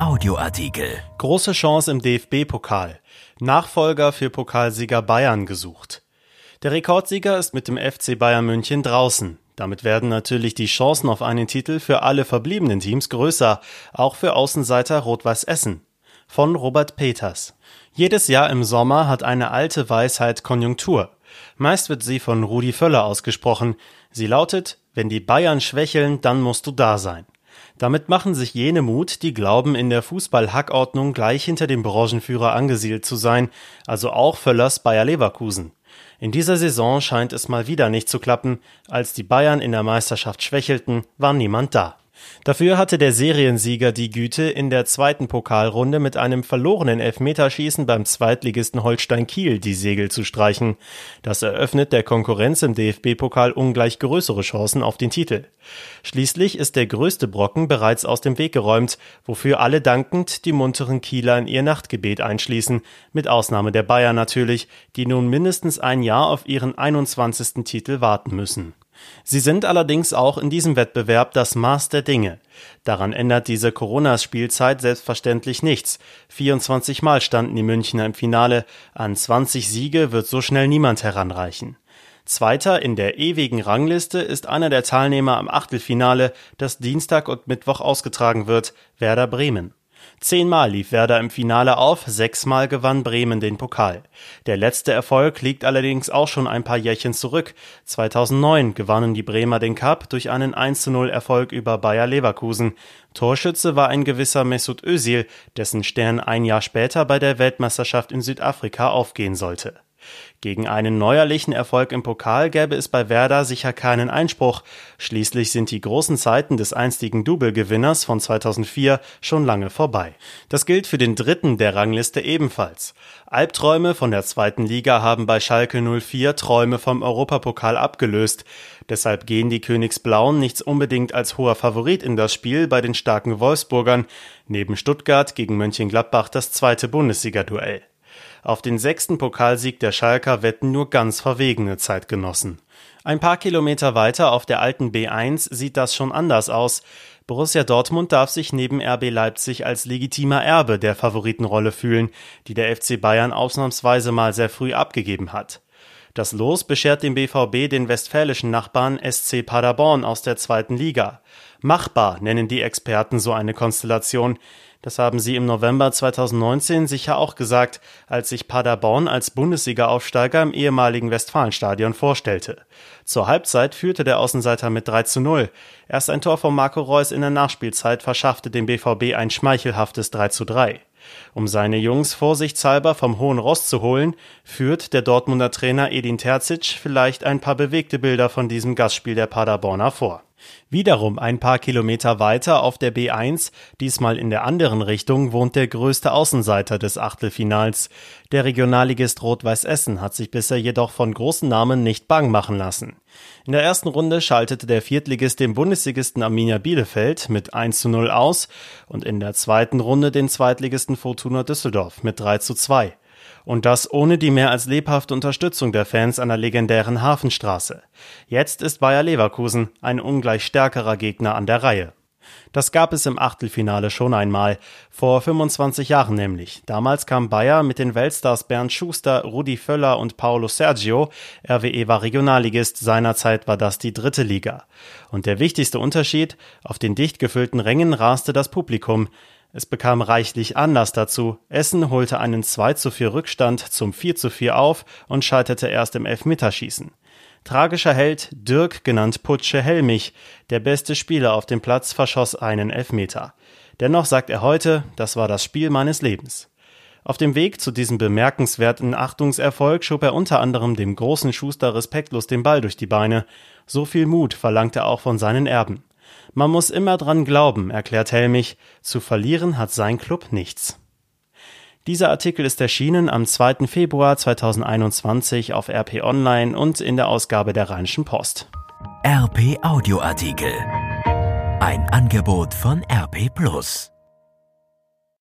Audioartikel. Große Chance im DFB-Pokal. Nachfolger für Pokalsieger Bayern gesucht. Der Rekordsieger ist mit dem FC Bayern München draußen. Damit werden natürlich die Chancen auf einen Titel für alle verbliebenen Teams größer, auch für Außenseiter Rot-Weiß Essen. Von Robert Peters. Jedes Jahr im Sommer hat eine alte Weisheit Konjunktur. Meist wird sie von Rudi Völler ausgesprochen. Sie lautet, wenn die Bayern schwächeln, dann musst du da sein. Damit machen sich jene Mut, die glauben, in der Fußball-Hackordnung gleich hinter dem Branchenführer angesiedelt zu sein, also auch Völlers Bayer Leverkusen. In dieser Saison scheint es mal wieder nicht zu klappen. Als die Bayern in der Meisterschaft schwächelten, war niemand da. Dafür hatte der Seriensieger die Güte, in der zweiten Pokalrunde mit einem verlorenen Elfmeterschießen beim Zweitligisten Holstein Kiel die Segel zu streichen. Das eröffnet der Konkurrenz im DFB-Pokal ungleich größere Chancen auf den Titel. Schließlich ist der größte Brocken bereits aus dem Weg geräumt, wofür alle dankend die munteren Kieler in ihr Nachtgebet einschließen, mit Ausnahme der Bayern natürlich, die nun mindestens ein Jahr auf ihren 21. Titel warten müssen. Sie sind allerdings auch in diesem Wettbewerb das Maß der Dinge. Daran ändert diese Corona-Spielzeit selbstverständlich nichts. 24 Mal standen die Münchner im Finale, an 20 Siege wird so schnell niemand heranreichen. Zweiter in der ewigen Rangliste ist einer der Teilnehmer am Achtelfinale, das Dienstag und Mittwoch ausgetragen wird, Werder Bremen. Zehnmal lief Werder im Finale auf, sechsmal gewann Bremen den Pokal. Der letzte Erfolg liegt allerdings auch schon ein paar Jährchen zurück. 2009 gewannen die Bremer den Cup durch einen 1-0 Erfolg über Bayer Leverkusen. Torschütze war ein gewisser Mesut Özil, dessen Stern ein Jahr später bei der Weltmeisterschaft in Südafrika aufgehen sollte. Gegen einen neuerlichen Erfolg im Pokal gäbe es bei Werder sicher keinen Einspruch. Schließlich sind die großen Zeiten des einstigen Double-Gewinners von 2004 schon lange vorbei. Das gilt für den dritten der Rangliste ebenfalls. Albträume von der zweiten Liga haben bei Schalke 04 Träume vom Europapokal abgelöst. Deshalb gehen die Königsblauen nichts unbedingt als hoher Favorit in das Spiel bei den starken Wolfsburgern. Neben Stuttgart gegen Mönchengladbach das zweite Bundesliga-Duell. Auf den sechsten Pokalsieg der Schalker wetten nur ganz verwegene Zeitgenossen. Ein paar Kilometer weiter auf der alten B1 sieht das schon anders aus. Borussia Dortmund darf sich neben RB Leipzig als legitimer Erbe der Favoritenrolle fühlen, die der FC Bayern ausnahmsweise mal sehr früh abgegeben hat. Das Los beschert dem BVB den westfälischen Nachbarn SC Paderborn aus der zweiten Liga. Machbar nennen die Experten so eine Konstellation. Das haben sie im November 2019 sicher auch gesagt, als sich Paderborn als Bundesliga-Aufsteiger im ehemaligen Westfalenstadion vorstellte. Zur Halbzeit führte der Außenseiter mit 3 zu 0. Erst ein Tor von Marco Reus in der Nachspielzeit verschaffte dem BVB ein schmeichelhaftes 3 zu 3. Um seine Jungs vorsichtshalber vom hohen Ross zu holen, führt der Dortmunder Trainer Edin Terzic vielleicht ein paar bewegte Bilder von diesem Gastspiel der Paderborner vor. Wiederum ein paar Kilometer weiter auf der B1, diesmal in der anderen Richtung, wohnt der größte Außenseiter des Achtelfinals. Der Regionalligist Rot-Weiß Essen hat sich bisher jedoch von großen Namen nicht bang machen lassen. In der ersten Runde schaltete der Viertligist den Bundesligisten Arminia Bielefeld mit 1 zu 0 aus und in der zweiten Runde den Zweitligisten Fortuna Düsseldorf mit 3 zu 2. Und das ohne die mehr als lebhafte Unterstützung der Fans an der legendären Hafenstraße. Jetzt ist Bayer Leverkusen ein ungleich stärkerer Gegner an der Reihe. Das gab es im Achtelfinale schon einmal, vor 25 Jahren nämlich. Damals kam Bayer mit den Weltstars Bernd Schuster, Rudi Völler und Paolo Sergio. RWE war Regionalligist, seinerzeit war das die dritte Liga. Und der wichtigste Unterschied, auf den dicht gefüllten Rängen raste das Publikum. Es bekam reichlich Anlass dazu. Essen holte einen 2 zu 4 Rückstand zum 4 zu 4 auf und scheiterte erst im Elfmeterschießen. Tragischer Held Dirk, genannt Putsche Helmich, der beste Spieler auf dem Platz, verschoss einen Elfmeter. Dennoch sagt er heute, das war das Spiel meines Lebens. Auf dem Weg zu diesem bemerkenswerten Achtungserfolg schob er unter anderem dem großen Schuster respektlos den Ball durch die Beine. So viel Mut verlangt er auch von seinen Erben. Man muss immer dran glauben, erklärt Helmich, zu verlieren hat sein Club nichts. Dieser Artikel ist erschienen am 2. Februar 2021 auf RP Online und in der Ausgabe der Rheinischen Post. RP Audioartikel. Ein Angebot von RP Plus.